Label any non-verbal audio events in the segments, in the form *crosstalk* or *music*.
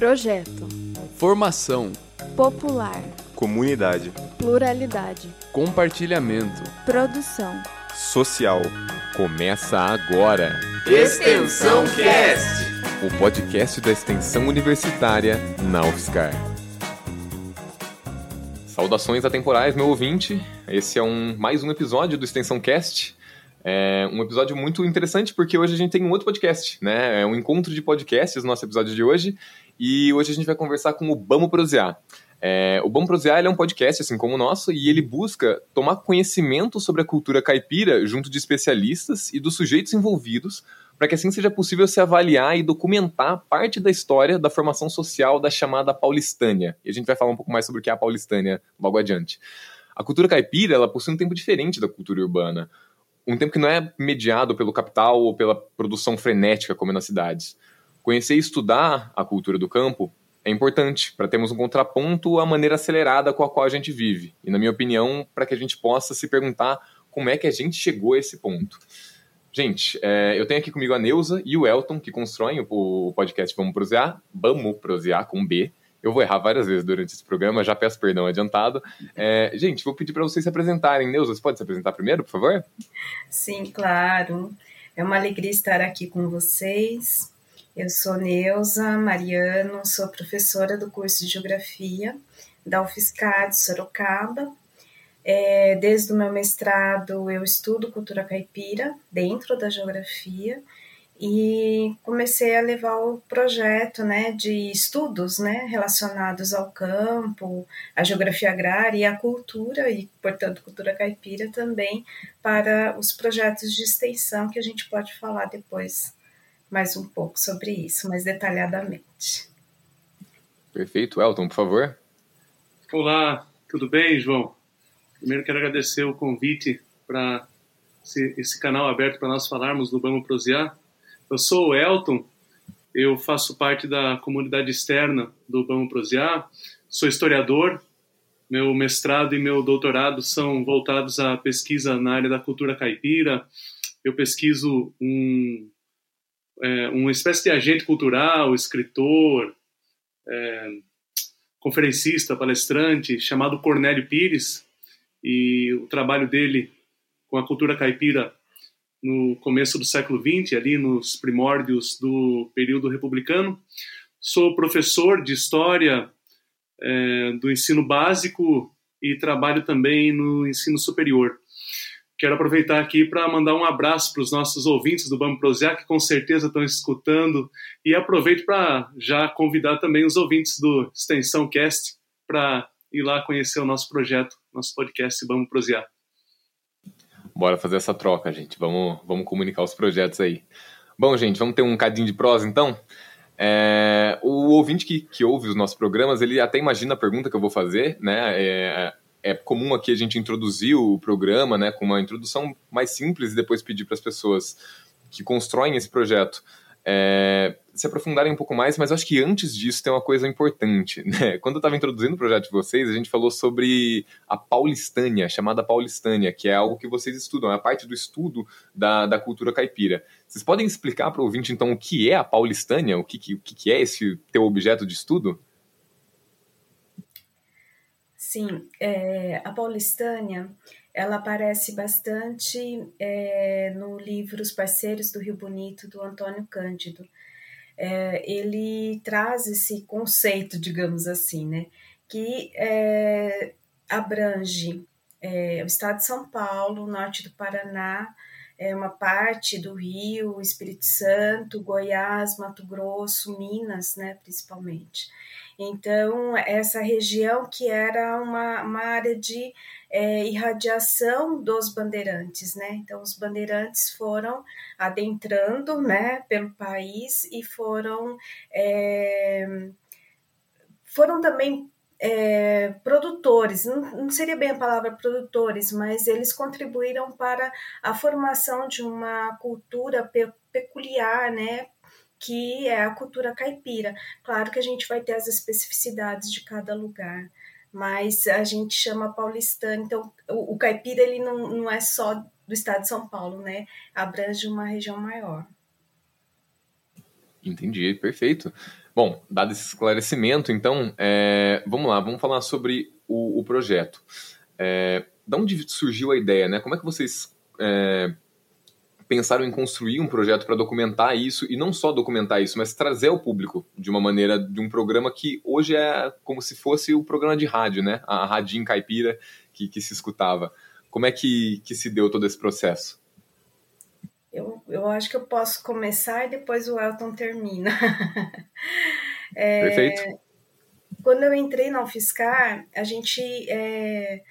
Projeto. Formação. Popular. Comunidade. Pluralidade. Compartilhamento. Produção. Social. Começa agora. Extensão Cast. O podcast da extensão universitária na UFSCar. Saudações atemporais, meu ouvinte. Esse é um mais um episódio do Extensão Cast. É um episódio muito interessante porque hoje a gente tem um outro podcast, né? É um encontro de podcasts, nosso episódio de hoje. E hoje a gente vai conversar com o Bamo Prosear. É, o Bom Prosear é um podcast, assim como o nosso, e ele busca tomar conhecimento sobre a cultura caipira junto de especialistas e dos sujeitos envolvidos, para que assim seja possível se avaliar e documentar parte da história da formação social da chamada paulistânia. E a gente vai falar um pouco mais sobre o que é a paulistânia logo adiante. A cultura caipira ela possui um tempo diferente da cultura urbana um tempo que não é mediado pelo capital ou pela produção frenética como é nas cidades. Conhecer e estudar a cultura do campo é importante para termos um contraponto à maneira acelerada com a qual a gente vive. E, na minha opinião, para que a gente possa se perguntar como é que a gente chegou a esse ponto. Gente, é, eu tenho aqui comigo a Neuza e o Elton, que constroem o, podcast Vamos Prosear, Vamos Prosear com B, eu vou errar várias vezes durante esse programa, já peço perdão adiantado. É, gente, vou pedir para vocês se apresentarem. Neuza, você pode se apresentar primeiro, por favor? Sim, claro. É uma alegria estar aqui com vocês. Eu sou Neuza Mariano, sou professora do curso de Geografia da UFSCar de Sorocaba. É, desde o meu mestrado, eu estudo cultura caipira dentro da geografia e comecei a levar o projeto né, de estudos né, relacionados ao campo, à geografia agrária e à cultura, e, portanto, cultura caipira também, para os projetos de extensão, que a gente pode falar depois mais um pouco sobre isso, mais detalhadamente. Perfeito. Elton, por favor. Olá, tudo bem, João? Primeiro quero agradecer o convite para esse, esse canal aberto para nós falarmos do Vamos Prosear eu sou o Elton, eu faço parte da comunidade externa do Vamos Prosear, sou historiador, meu mestrado e meu doutorado são voltados à pesquisa na área da cultura caipira. Eu pesquiso um, é, uma espécie de agente cultural, escritor, é, conferencista, palestrante, chamado Cornélio Pires, e o trabalho dele com a cultura caipira no começo do século XX, ali nos primórdios do período republicano. Sou professor de História é, do ensino básico e trabalho também no ensino superior. Quero aproveitar aqui para mandar um abraço para os nossos ouvintes do Bambu Prosear, que com certeza estão escutando, e aproveito para já convidar também os ouvintes do Extensão Cast para ir lá conhecer o nosso projeto, nosso podcast Bambu Prosear. Bora fazer essa troca, gente. Vamos, vamos comunicar os projetos aí. Bom, gente, vamos ter um cadinho de prosa, então? É, o ouvinte que, que ouve os nossos programas, ele até imagina a pergunta que eu vou fazer, né? É, é comum aqui a gente introduzir o programa, né, com uma introdução mais simples e depois pedir para as pessoas que constroem esse projeto é, se aprofundarem um pouco mais, mas acho que antes disso tem uma coisa importante. *laughs* Né? Quando eu estava introduzindo o projeto de vocês, a gente falou sobre a paulistânia, chamada paulistânia, que é algo que vocês estudam, é a parte do estudo da, da cultura caipira. Vocês podem explicar para o ouvinte, então, o que é a paulistânia? O que, que, o que é esse teu objeto de estudo? Sim, é, a paulistânia ela aparece bastante é, no livro Os Parceiros do Rio Bonito, do Antônio Cândido. É, ele traz esse conceito, digamos assim, né, que abrange o estado de São Paulo, o norte do Paraná, é, uma parte do Rio, Espírito Santo, Goiás, Mato Grosso, Minas, né, principalmente. Então, essa região que era uma, uma área de é, irradiação dos bandeirantes, né? Então, os bandeirantes foram adentrando, né, pelo país e foram é, foram também é, produtores, não, não, seria bem a palavra produtores, mas eles contribuíram para a formação de uma cultura pe peculiar, né, que é a cultura caipira. Claro que a gente vai ter as especificidades de cada lugar, mas a gente chama paulistano, então o, o caipira ele não, não é só do estado de São Paulo, né? Abrange uma região maior. Entendi, perfeito. Bom, dado esse esclarecimento, então, é, vamos lá, vamos falar sobre o, o projeto. É, da onde surgiu a ideia, né? Como é que vocês é, pensaram em construir um projeto para documentar isso e não só documentar isso, mas trazer ao público de uma maneira de um programa que hoje é como se fosse o programa de rádio, né? A Radinho Caipira que, que se escutava. Como é que, que se deu todo esse processo? Eu, eu acho que eu posso começar e depois o Elton termina. *laughs* é, Perfeito. Quando eu entrei na UFSCar, a gente, é,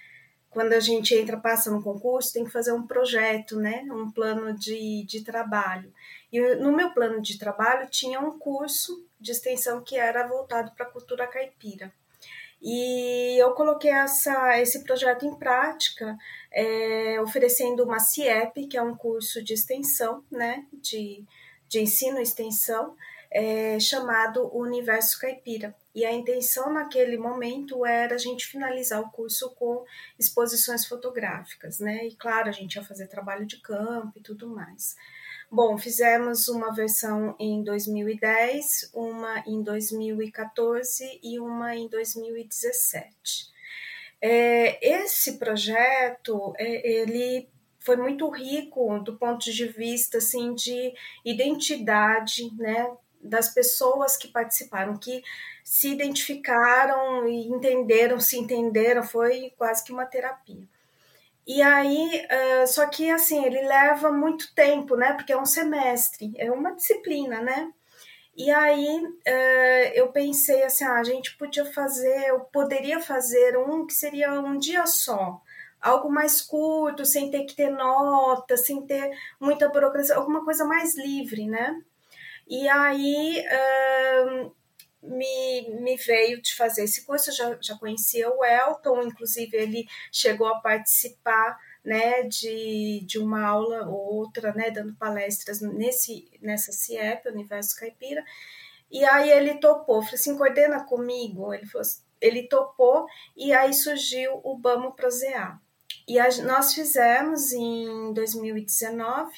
quando a gente entra, passa no concurso, tem que fazer um projeto, né? Um plano de, de trabalho. E no meu plano de trabalho tinha um curso de extensão que era voltado para a cultura caipira. E eu coloquei essa, esse projeto em prática, é, oferecendo uma CIEP, que é um curso de extensão, né, de, de ensino e extensão, é, chamado Universo Caipira. E a intenção naquele momento era a gente finalizar o curso com exposições fotográficas, né? E claro, a gente ia fazer trabalho de campo e tudo mais. Bom, fizemos uma versão em 2010, uma em 2014 e uma em 2017. É, esse projeto, é, ele foi muito rico do ponto de vista assim de identidade, né, das pessoas que participaram, que se identificaram e entenderam, se entenderam, foi quase que uma terapia. E aí, uh, só que assim, ele leva muito tempo, né? Porque é um semestre, é uma disciplina, né? E aí uh, eu pensei assim, ah, a gente podia fazer, eu poderia fazer um que seria um dia só, algo mais curto, sem ter que ter nota, sem ter muita burocracia, alguma coisa mais livre, né? E aí uh, me, me veio de fazer esse curso, eu já, já conhecia o Elton, inclusive ele chegou a participar né, de, de uma aula ou outra, né, dando palestras nesse, nessa CIEP, Universo Caipira, e aí ele topou, falei assim, coordena comigo, ele, falou, ele topou, e aí surgiu o Bamo Prosear. E a, nós fizemos em 2019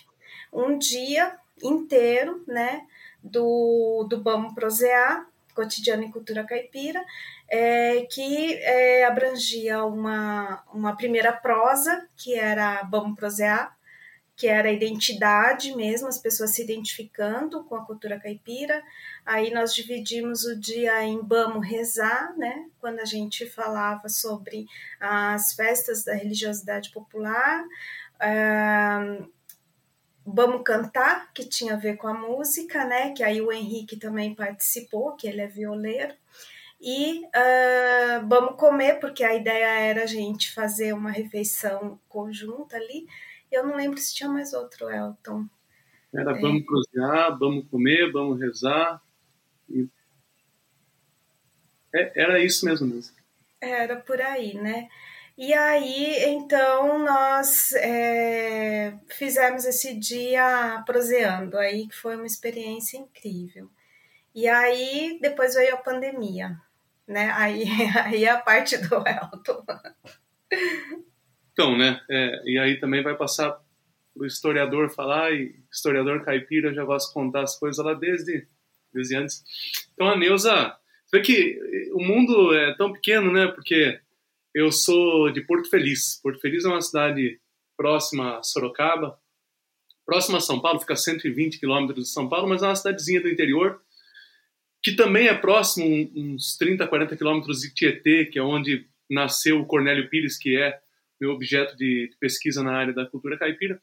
um dia inteiro, né, do, do Bamo Prosear, Cotidiano e Cultura Caipira, é, que é, abrangia uma, uma primeira prosa, que era Vamos Prosear, que era a identidade mesmo, as pessoas se identificando com a cultura caipira. Aí nós dividimos o dia em Vamos Rezar, né? quando a gente falava sobre as festas da religiosidade popular. Uh, Vamos Cantar, que tinha a ver com a música, né? Que aí o Henrique também participou, que ele é violeiro. E uh, Vamos Comer, porque a ideia era a gente fazer uma refeição conjunta ali. Eu não lembro se tinha mais outro, Elton. Era Vamos é. Cozinhar, Vamos Comer, Vamos Rezar. E... É, era isso mesmo, mesmo. Era por aí, né? E aí, então, nós é, fizemos esse dia proseando, aí que foi uma experiência incrível. E aí, depois veio a pandemia, né? Aí, *laughs* aí a parte do Elton. Então, né? É, e aí também vai passar o historiador falar, e historiador caipira já de contar as coisas lá desde, desde antes. Então, a Neuza, você vê que o mundo é tão pequeno, né? Porque eu sou de Porto Feliz. Porto Feliz é uma cidade próxima a Sorocaba, próxima a São Paulo, fica a 120 quilômetros de São Paulo, mas é uma cidadezinha do interior, que também é próximo, uns 30, 40 quilômetros de Tietê, que é onde nasceu o Cornélio Pires, que é meu objeto de pesquisa na área da cultura caipira.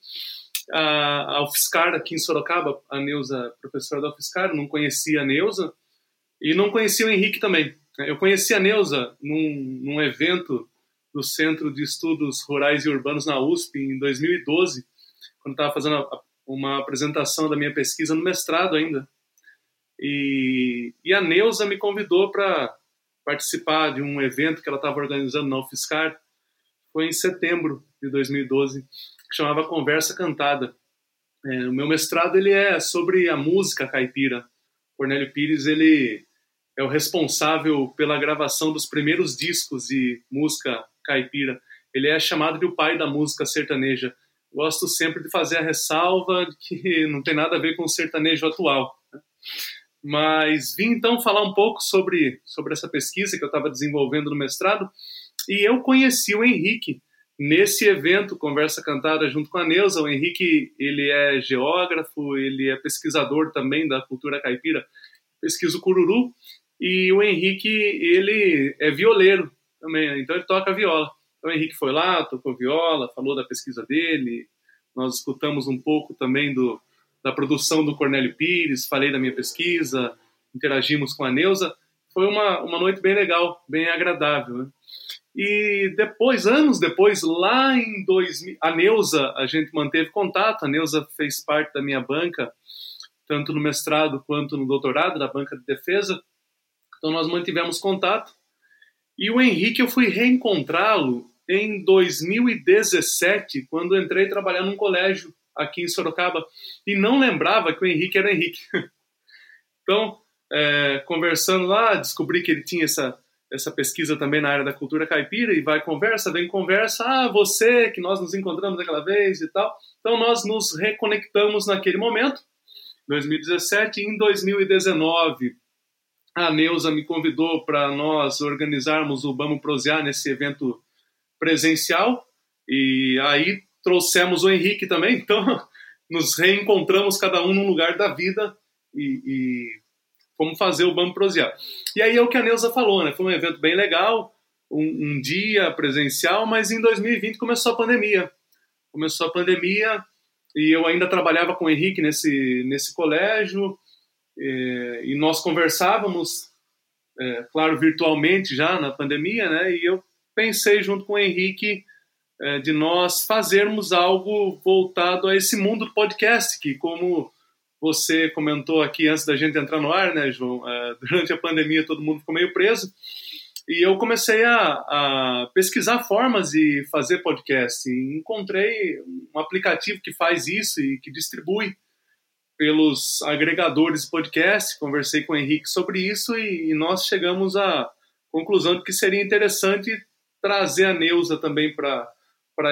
A, a UFSCar, aqui em Sorocaba, a Neuza, professora da UFSCar, não conhecia a Neuza, e não conhecia o Henrique também. Eu conheci a Neuza num, num evento do Centro de Estudos Rurais e Urbanos na USP em 2012, quando estava fazendo uma apresentação da minha pesquisa no mestrado ainda. E, e a Neuza me convidou para participar de um evento que ela estava organizando na UFSCar. Foi em setembro de 2012, que chamava Conversa Cantada. É, o meu mestrado ele é sobre a música caipira. Cornélio Pires ele é o responsável pela gravação dos primeiros discos de música caipira. Ele é chamado de o pai da música sertaneja. Gosto sempre de fazer a ressalva de que *laughs* não tem nada a ver com o sertanejo atual. Né? mas vim então falar um pouco sobre, sobre essa pesquisa que eu estava desenvolvendo no mestrado e eu conheci o Henrique nesse evento Conversa Cantada junto com a Neuza. O Henrique ele é geógrafo, ele é pesquisador também da cultura caipira, pesquisa o cururu e o Henrique ele é violeiro também, então ele toca viola. Então o Henrique foi lá, tocou viola, falou da pesquisa dele, nós escutamos um pouco também do da produção do Cornélio Pires, falei da minha pesquisa, interagimos com a Neuza. Foi uma, uma noite bem legal, bem agradável. Né? E depois, anos depois, lá em 2000, a Neuza, a gente manteve contato, a Neuza fez parte da minha banca, tanto no mestrado quanto no doutorado, da banca de defesa. Então nós mantivemos contato. E o Henrique, eu fui reencontrá-lo em 2017, quando entrei trabalhar num colégio aqui em Sorocaba e não lembrava que o Henrique era Henrique. *laughs* então, é, conversando lá, descobri que ele tinha essa, essa pesquisa também na área da cultura caipira e vai conversa, vem conversa, ah, você, que nós nos encontramos aquela vez e tal. Então, nós nos reconectamos naquele momento, 2017, e em 2019 a Neuza me convidou para nós organizarmos o Vamos Prosear nesse evento presencial e aí trouxemos o Henrique também, então *laughs* nos reencontramos cada um num lugar da vida e, e fomos fazer o Bambu Prosear. E aí é o que a Neuza falou, né? Foi um evento bem legal, um, um, dia presencial, mas em 2020 começou a pandemia. Começou a pandemia e eu ainda trabalhava com o Henrique nesse, nesse colégio e, e nós conversávamos, é, claro, virtualmente já na pandemia, né? E eu pensei junto com o Henrique é, de nós fazermos algo voltado a esse mundo do podcast, que como você comentou aqui antes da gente entrar no ar, né, João? É, *laughs* durante a pandemia todo mundo ficou meio preso e eu comecei a, a, pesquisar formas de fazer podcast. E encontrei um aplicativo que faz isso e que distribui pelos agregadores de podcast. Conversei com o Henrique sobre isso e, e nós chegamos à conclusão de que seria interessante trazer a Neuza também para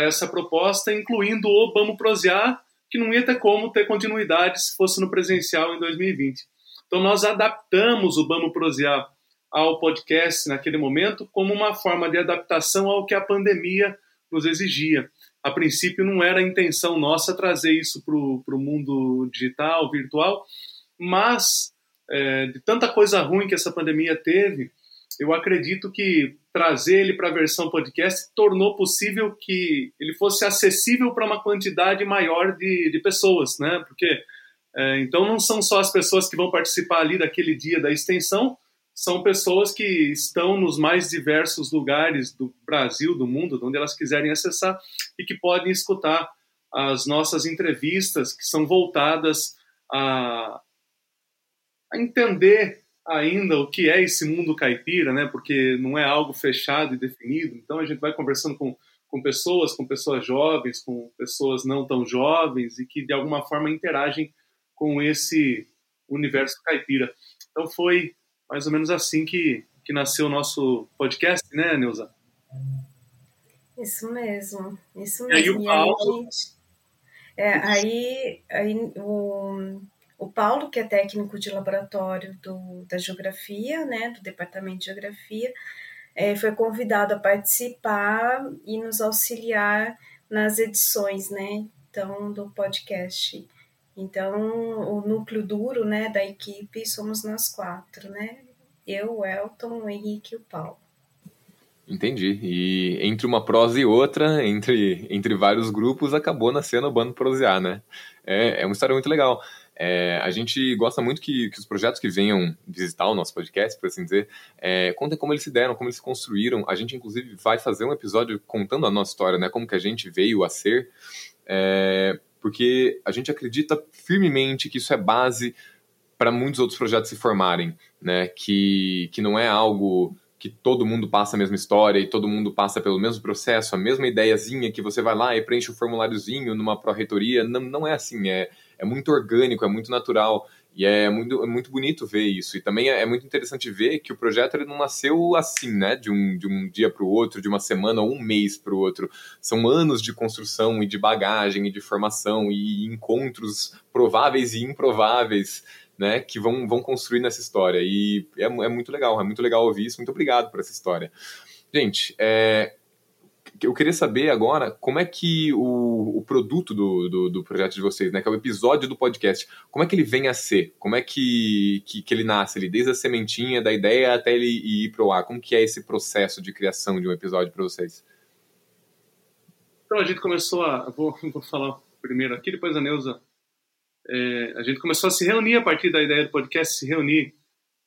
essa proposta, incluindo o Vamos Prosear, que não ia ter como ter continuidade se fosse no presencial em 2020. Então nós adaptamos o Vamos Prosear ao podcast naquele momento como uma forma de adaptação ao que a pandemia nos exigia. A princípio não era a intenção nossa trazer isso para o mundo digital, virtual, mas é, de tanta coisa ruim que essa pandemia teve, eu acredito que trazer ele para a versão podcast tornou possível que ele fosse acessível para uma quantidade maior de, de pessoas, né? Porque é, então não são só as pessoas que vão participar ali daquele dia da extensão, são pessoas que estão nos mais diversos lugares do Brasil, do mundo, onde elas quiserem acessar e que podem escutar as nossas entrevistas que são voltadas a, a entender ainda o que é esse mundo caipira, né? Porque não é algo fechado e definido. Então a gente vai conversando com, com pessoas, com pessoas jovens, com pessoas não tão jovens e que de alguma forma interagem com esse universo caipira. Então foi mais ou menos assim que, que nasceu o nosso podcast, né, Neuza? Isso mesmo, isso mesmo. E aí o Paulo... É, aí, aí o o Paulo, que é técnico de laboratório do, da geografia, né, do departamento de geografia, é, foi convidado a participar e nos auxiliar nas edições, né, então, do podcast. Então, o núcleo duro, né, da equipe somos nós quatro, né, eu, o Elton, o Henrique e o Paulo. Entendi. E entre uma prosa e outra, entre, entre vários grupos, acabou nascendo o Bando Prosear, né? É, é uma história muito legal. É, a gente gosta muito que, que, os projetos que venham visitar o nosso podcast, por assim dizer, é, contem como eles se deram, como eles se construíram. A gente, inclusive, vai fazer um episódio contando a nossa história, né? Como que a gente veio a ser. É, porque a gente acredita firmemente que isso é base para muitos outros projetos se formarem, né? Que, que não é algo que todo mundo passa a mesma história e todo mundo passa pelo mesmo processo, a mesma ideiazinha que você vai lá e preenche o um formuláriozinho numa pró-reitoria. Não, não é assim, é, é muito orgânico, é muito natural. E é muito, é muito bonito ver isso. E também é, é muito interessante ver que o projeto ele não nasceu assim, né? De um, de um dia para o outro, de uma semana ou um mês para o outro. São anos de construção e de bagagem e de formação e encontros prováveis e improváveis né, que vão, vão construir nessa história. E é, é muito legal, é muito legal ouvir isso. Muito obrigado por essa história. Gente, é, eu queria saber agora como é que o, o produto do, do, do, projeto de vocês, né, que é o episódio do podcast, como é que ele vem a ser? Como é que, que, que ele nasce ali, desde a sementinha, da ideia até ele ir pro ar? Como que é esse processo de criação de um episódio para vocês? Então a gente começou a. Vou, *laughs* vou falar primeiro aqui, depois a Neuza. É, a gente começou a se reunir a partir da ideia do podcast, se reunir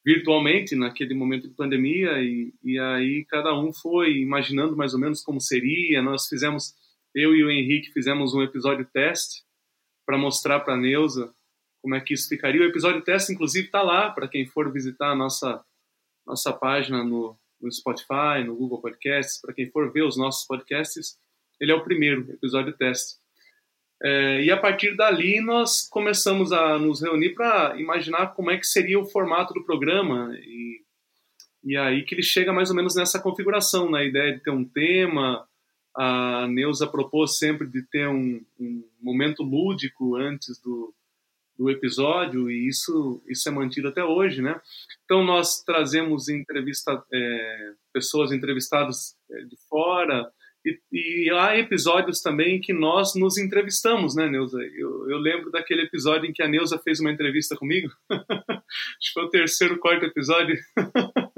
virtualmente naquele momento de pandemia e, e aí cada um foi imaginando mais ou menos como seria. Nós fizemos, eu e o Henrique fizemos um episódio teste para mostrar para a Neuza como é que isso ficaria. O episódio teste, inclusive, está lá para quem for visitar a nossa, nossa página no, no Spotify, no Google Podcasts, para quem for ver os nossos podcasts, ele é o primeiro episódio teste. É, e a partir dali nós começamos a nos reunir para imaginar como é que seria o formato do programa e, e aí que ele chega mais ou menos nessa configuração, na ideia de ter um tema. A Neuza propôs sempre de ter um, um momento lúdico antes do, do episódio e isso isso é mantido até hoje, né? Então nós trazemos entrevista é, pessoas entrevistadas é, de fora, e, e, há episódios também que nós nos entrevistamos, né, Neuza? Eu, eu, lembro daquele episódio em que a Neuza fez uma entrevista comigo. *laughs* Acho que foi o terceiro, quarto episódio. *laughs*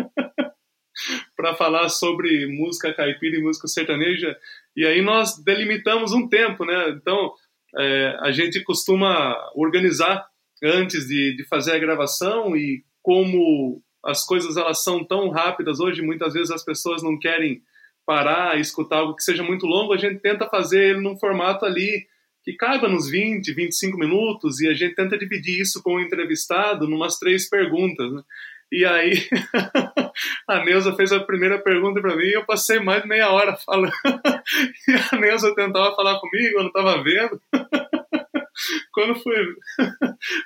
para falar sobre música caipira e música sertaneja. E aí nós delimitamos um tempo, né? Então, é, a gente costuma organizar antes de, de fazer a gravação e como as coisas elas são tão rápidas hoje, muitas vezes as pessoas não querem parar e escutar algo que seja muito longo, a gente tenta fazer ele num formato ali que caiba nos 20, 25 minutos e a gente tenta dividir isso com o entrevistado numas três perguntas. Né? E aí *laughs* a Neuza fez a primeira pergunta para mim e eu passei mais meia hora falando. *laughs* e a Neuza tentava falar comigo, eu não estava vendo. *laughs* quando, foi,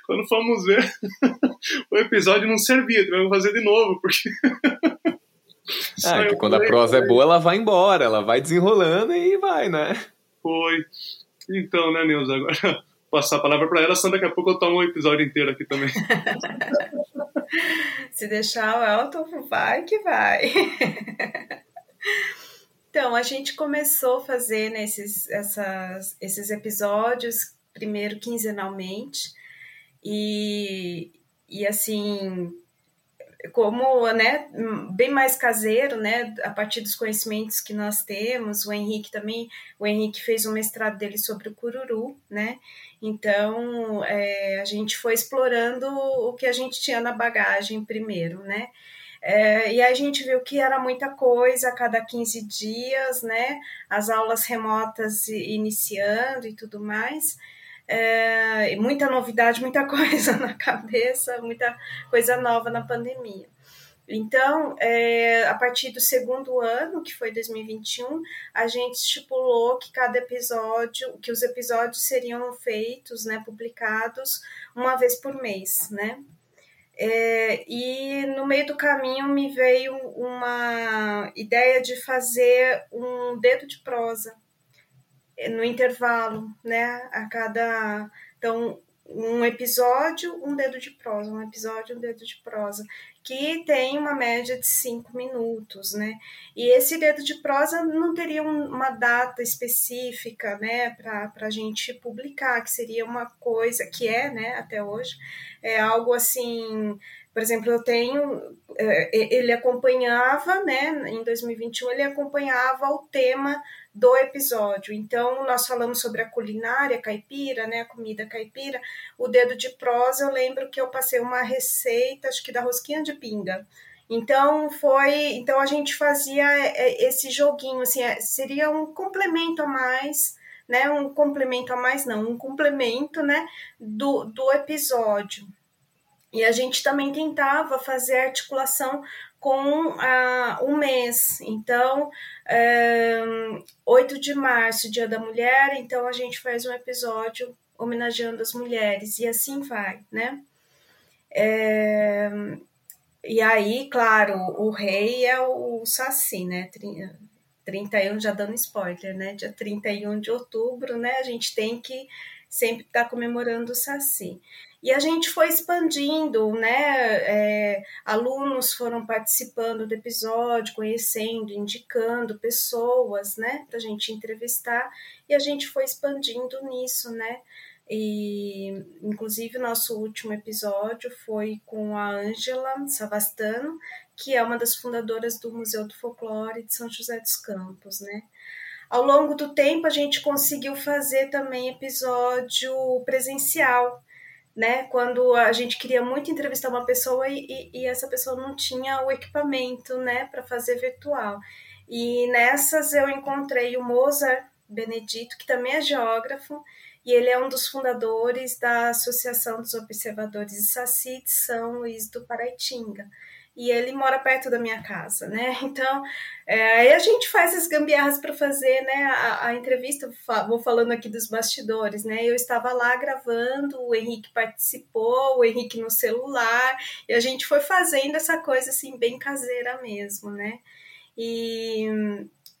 quando fomos ver, o episódio não servia, tivemos que fazer de novo, porque ah, que quando a prosa é boa, ela vai embora, ela vai desenrolando e vai, né? Foi. Então, né, Neuza, agora *laughs* passar a palavra para ela, senão daqui a pouco eu tomo um episódio inteiro aqui também. *laughs* Se deixar o Elton, vai que vai. *laughs* então, a gente começou a fazer nesses essas, esses episódios, primeiro quinzenalmente, e, e assim, como, né, bem mais caseiro, né, a partir dos conhecimentos que nós temos, o Henrique também, o Henrique fez um mestrado dele sobre o cururu, né, então é, a gente foi explorando o que a gente tinha na bagagem primeiro, né, é, e a gente viu que era muita coisa a cada 15 dias, né, as aulas remotas iniciando e tudo mais, é, muita novidade, muita *laughs* coisa na cabeça, muita coisa nova na pandemia. Então, é, a partir do segundo ano, que foi 2021, a gente estipulou que cada episódio, que os episódios seriam feitos, né, publicados uma vez por mês, né? É, e no meio do caminho me veio uma ideia de fazer um dedo de prosa, no intervalo, né? A cada. Então, um episódio, um dedo de prosa, um episódio, um dedo de prosa, que tem uma média de cinco minutos, né? E esse dedo de prosa não teria uma data específica, né, para a gente publicar, que seria uma coisa que é, né, até hoje, é algo assim. Por exemplo, eu tenho. É, ele acompanhava, né, em 2021, ele acompanhava o tema do episódio. Então, nós falamos sobre a culinária caipira, né, a comida caipira. O dedo de prosa, eu lembro que eu passei uma receita, acho que da rosquinha de pinga. Então, foi, então a gente fazia é, esse joguinho, assim, é, seria um complemento a mais, né, um complemento a mais não, um complemento, né, do, do episódio. E a gente também tentava fazer articulação com ah, um mês. Então, é, 8 de março, Dia da Mulher, então a gente faz um episódio homenageando as mulheres, e assim vai, né? É, e aí, claro, o rei é o Saci, né? 31, já dando spoiler, né? Dia 31 de outubro, né? A gente tem que sempre está comemorando o Saci. E a gente foi expandindo, né? É, alunos foram participando do episódio, conhecendo, indicando pessoas, né, para a gente entrevistar, e a gente foi expandindo nisso, né? E, inclusive, nosso último episódio foi com a Ângela Savastano, que é uma das fundadoras do Museu do Folclore de São José dos Campos, né? Ao longo do tempo, a gente conseguiu fazer também episódio presencial, né? Quando a gente queria muito entrevistar uma pessoa e, e, e essa pessoa não tinha o equipamento, né, para fazer virtual. E nessas eu encontrei o Mozart Benedito, que também é geógrafo, e ele é um dos fundadores da Associação dos Observadores de Saci de São Luís do Paraitinga e ele mora perto da minha casa, né? *laughs* Então, é, aí a gente faz as gambiarras para fazer, né? A, a, entrevista, vou falando aqui dos bastidores, né? Eu estava lá gravando, o Henrique participou, o Henrique no celular, e a gente foi fazendo essa coisa assim, bem caseira mesmo, né? E,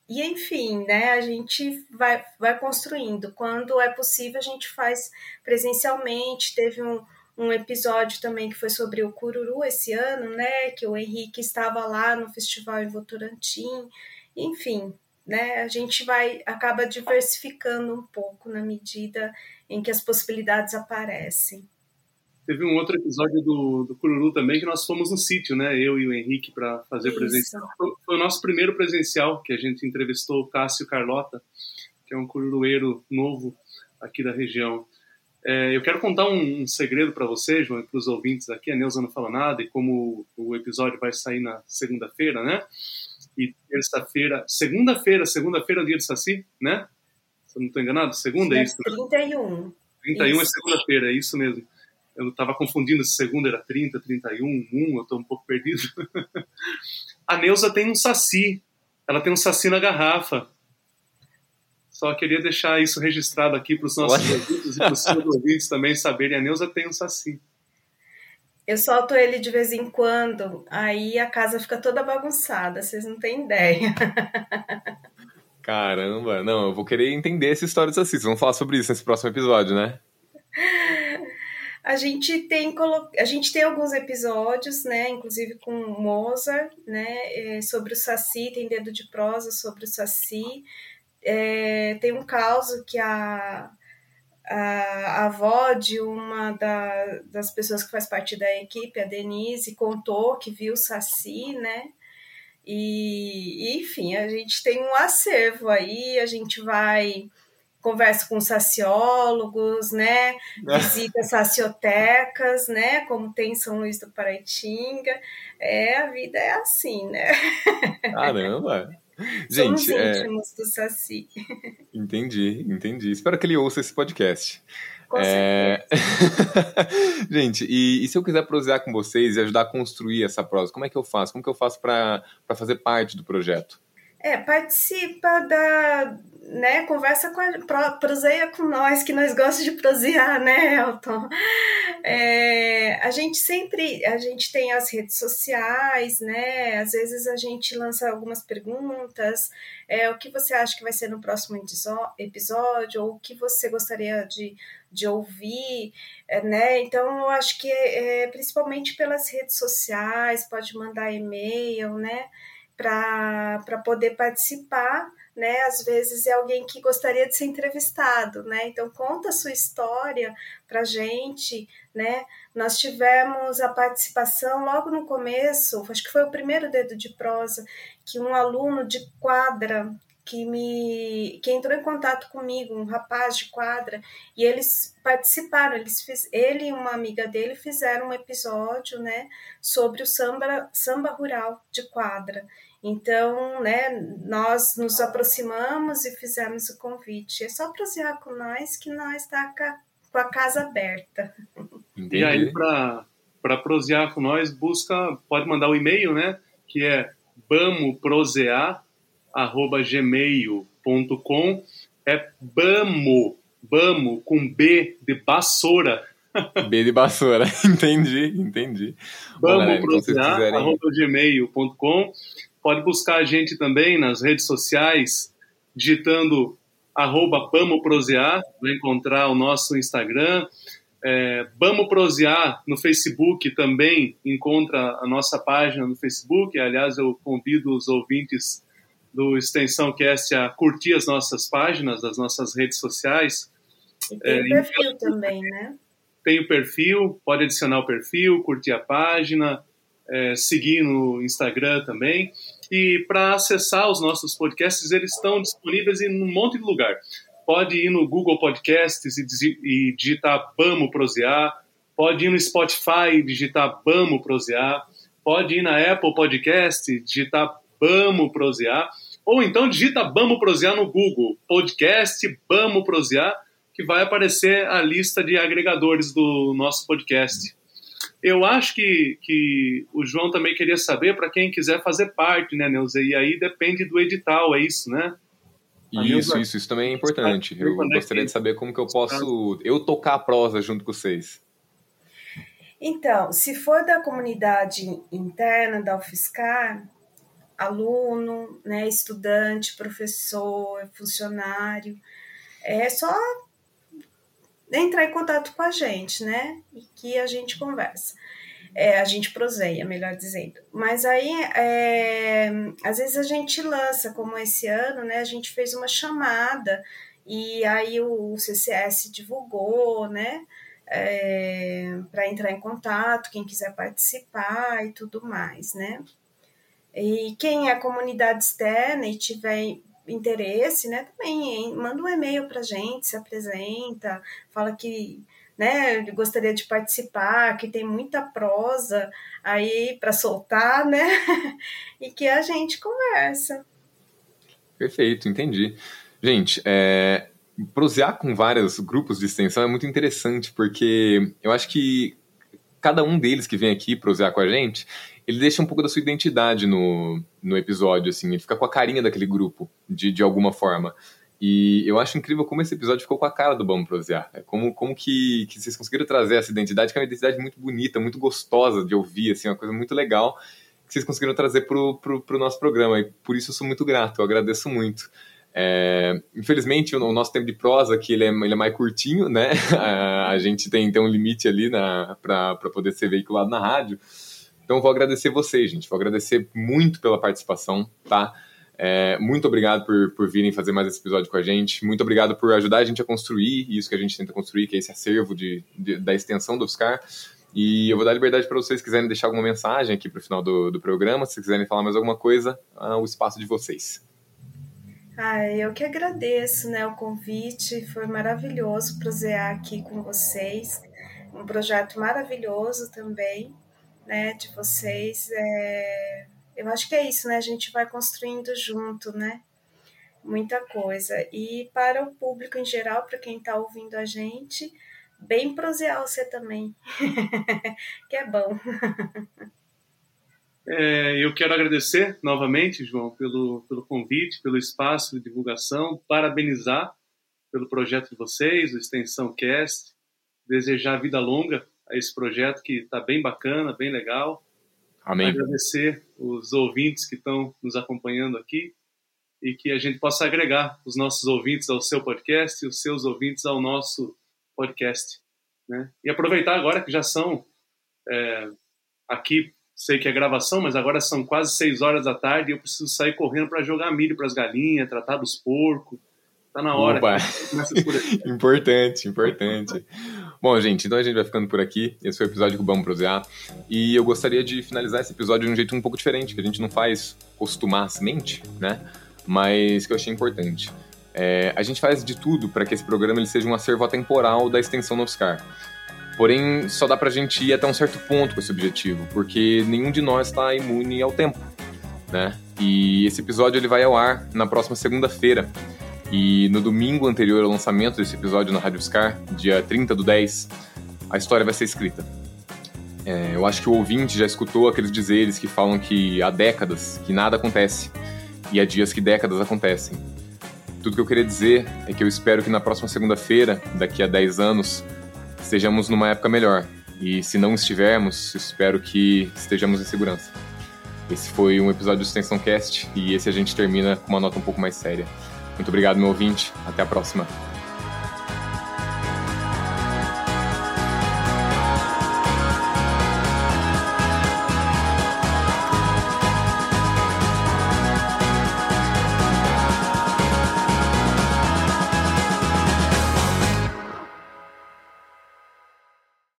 e enfim, né? A gente vai, vai construindo. Quando é possível, a gente faz presencialmente. Teve um um episódio também que foi sobre o Cururu esse ano, né? Que o Henrique estava lá no festival em Votorantim. Enfim, né? A gente vai acaba diversificando um pouco na medida em que as possibilidades aparecem. Teve um outro episódio do, do Cururu também que nós fomos no sítio, né? Eu e o Henrique para fazer Isso. presencial. Foi o nosso primeiro presencial que a gente entrevistou o Cássio Carlota, que é um cururueiro novo aqui da região. É, eu quero contar um, um segredo para você, João, e para os ouvintes aqui. A Neuza não fala nada, e como o episódio vai sair na segunda-feira, né? E terça-feira, segunda-feira, segunda-feira é o dia do Saci, né? Se eu não estou enganado, segunda é, é isso? 31. 31 isso. é segunda-feira, é isso mesmo. Eu estava confundindo se segunda era 30, 31, 1, eu estou um pouco perdido. *laughs* a Neuza tem um Saci, ela tem um Saci na garrafa. Só queria deixar isso registrado aqui para os nossos ouvintes e para os seus ouvintes também saberem. A Neuza tem um saci. Eu solto ele de vez em quando, aí a casa fica toda bagunçada, vocês não têm ideia. *laughs* Caramba, não, eu vou querer entender essa história dos sacis. Vamos falar sobre isso nesse próximo episódio, né? *laughs* A gente tem a gente tem alguns episódios, né, inclusive com Mozart, né, é, sobre o Saci, tem dedo de prosa sobre o Saci. É, tem um caso que a, a, a avó de uma da, das pessoas que faz parte da equipe, a Denise, contou que viu o Saci, né? E, enfim, a gente tem um acervo aí, a gente vai conversa com saciólogos, né? Visita saciotecas, né? Como tem em São Luís do Paraitinga. É, a vida é assim, né? Caramba! *laughs* Gente, Somos é, íntimos é... do Saci. Entendi, entendi. Espero que ele ouça esse podcast. Com é... *laughs* Gente, e, e, se eu quiser prosear com vocês e ajudar a construir essa prosa, como é que eu faço? Como que eu faço para fazer parte do projeto? É, participa da, né, conversa com a, proseia com nós, que nós gostamos de prosear, né, Elton? É, a gente sempre, a gente tem as redes sociais, né, às vezes a gente lança algumas perguntas, é, o que você acha que vai ser no próximo episódio, ou o que você gostaria de, de ouvir, é, né, então eu acho que é, principalmente pelas redes sociais, pode mandar e-mail, né, para poder participar, né? Às vezes é alguém que gostaria de ser entrevistado, né? Então conta a sua história para gente, né? Nós tivemos a participação logo no começo, acho que foi o primeiro dedo de prosa, que um aluno de quadra que me que entrou em contato comigo, um rapaz de quadra, e eles participaram, eles fiz, ele e uma amiga dele fizeram um episódio, né, sobre o samba samba rural de quadra. Então, né, nós nos aproximamos e fizemos o convite. É só prosear com nós que nós está com a casa aberta. Entendi. E aí, para prosear com nós, busca, pode mandar o e-mail, né, que é bamoprosear@gmail.com. É bamo, bamo com B de vassoura. B de vassoura, *laughs* entendi, entendi. Bamoprosear@gmail.com. Pode buscar a gente também nas redes sociais, digitando arroba Bamo Prosear, vai encontrar o nosso Instagram. É, Bamo Prosear no Facebook também encontra a nossa página no Facebook. Aliás, eu convido os ouvintes do Extensão Cast a curtir as nossas páginas, as nossas redes sociais. E tem é, o perfil então, também, né? Tem o perfil, pode adicionar o perfil, curtir a página, é, seguir no Instagram também. E para acessar os nossos podcasts, eles estão disponíveis em um monte de lugar. Pode ir no Google Podcasts e, digitar Bamo Prosear. Pode ir no Spotify e digitar Bamo Prosear. Pode ir na Apple Podcast e digitar Bamo Prosear. Ou então digita Bamo Prosear no Google. Podcast Bamo Prosear, que vai aparecer a lista de agregadores do nosso podcast. Eu acho que, que o João também queria saber para quem quiser fazer parte, né, Neuza? E aí depende do edital, é isso, né? Isso, isso, isso também é importante. Eu gostaria de saber como que eu posso eu tocar a prosa junto com vocês. Então, se for da comunidade interna da UFSCar, aluno, né, estudante, professor, funcionário, é só entrar em contato com a gente, né? E que a gente conversa. É, a gente proseia, melhor dizendo. Mas aí, é, às vezes a gente lança, como esse ano, né? A gente fez uma chamada e aí o CCS divulgou, né? É, para entrar em contato, quem quiser participar e tudo mais, né? E quem é comunidade externa e tiver interesse, né, também manda um e-mail para gente, se apresenta, fala que né, gostaria de participar, que tem muita prosa aí para soltar, né, *laughs* e que a gente conversa. Perfeito, entendi. Gente, é, prosear com vários grupos de extensão é muito interessante, porque eu acho que cada um deles que vem aqui prosear com a gente, ele deixa um pouco da sua identidade no, no episódio, assim, ele fica com a carinha daquele grupo, de, de alguma forma. E eu acho incrível como esse episódio ficou com a cara do Vamos Prosear. É como, como que, que vocês conseguiram trazer essa identidade, que é uma identidade muito bonita, muito gostosa de ouvir, assim, uma coisa muito legal, que vocês conseguiram trazer pro, pro, pro nosso programa. E por isso eu sou muito grato, eu agradeço muito. É, infelizmente, o, nosso tempo de prosa aqui ele é, ele é mais curtinho, né? *laughs* a, gente tem, tem um limite ali para poder ser veiculado na rádio. Então, vou agradecer vocês, gente. Vou agradecer muito pela participação, tá? É, muito obrigado por, por virem fazer mais esse episódio com a gente. Muito obrigado por ajudar a gente a construir isso que a gente tenta construir, que é esse acervo de, de da extensão do UFSCar. E eu vou dar liberdade para vocês, se quiserem deixar alguma mensagem aqui para o final do, do programa, se quiserem falar mais alguma coisa, ah, o espaço de vocês. Ah, eu que agradeço né, o convite, foi maravilhoso prosear aqui com vocês, um projeto maravilhoso também né, de vocês. É... Eu acho que é isso, né? A gente vai construindo junto, né? Muita coisa. E para o público em geral, para quem está ouvindo a gente, bem prosear você também, *laughs* que é bom. *laughs* É, eu quero agradecer novamente, João, pelo, pelo convite, pelo espaço de divulgação, parabenizar pelo projeto de vocês, o Extensão Cast, desejar vida longa a esse projeto que está bem bacana, bem legal. Amém. Agradecer os ouvintes que estão nos acompanhando aqui e que a gente possa agregar os nossos ouvintes ao seu podcast e os seus ouvintes ao nosso podcast. Né? E aproveitar agora que já são é, aqui, sei que é gravação, mas agora são quase seis horas da tarde e eu preciso sair correndo para jogar milho para as galinhas, tratar dos porcos. Tá na hora. *laughs* Importante, importante. Bom, gente, então a gente vai ficando por aqui. Esse foi o episódio do Vamos Prosear. E eu gostaria de finalizar esse episódio de um jeito um pouco diferente, que a gente não faz costumasmente, né? Mas que eu achei importante. É, a gente faz de tudo para que esse programa ele seja um acervo atemporal da extensão no Oscar. Porém, só dá pra gente ir até um certo ponto com esse objetivo, porque nenhum de nós está imune ao tempo, né? E esse episódio ele vai ao ar na próxima segunda-feira. E no domingo anterior ao lançamento desse episódio na Rádio Scar, dia 30 do 10, a história vai ser escrita. É, eu acho que o ouvinte já escutou aqueles dizeres que falam que há décadas que nada acontece e há dias que décadas acontecem. Tudo que eu queria dizer é que eu espero que na próxima segunda-feira, daqui a 10 anos, estejamos numa época melhor. E se não estivermos, espero que estejamos em segurança. Esse foi um episódio do Extensão Cast e esse a gente termina com uma nota um pouco mais séria. Muito obrigado, meu ouvinte. Até a próxima.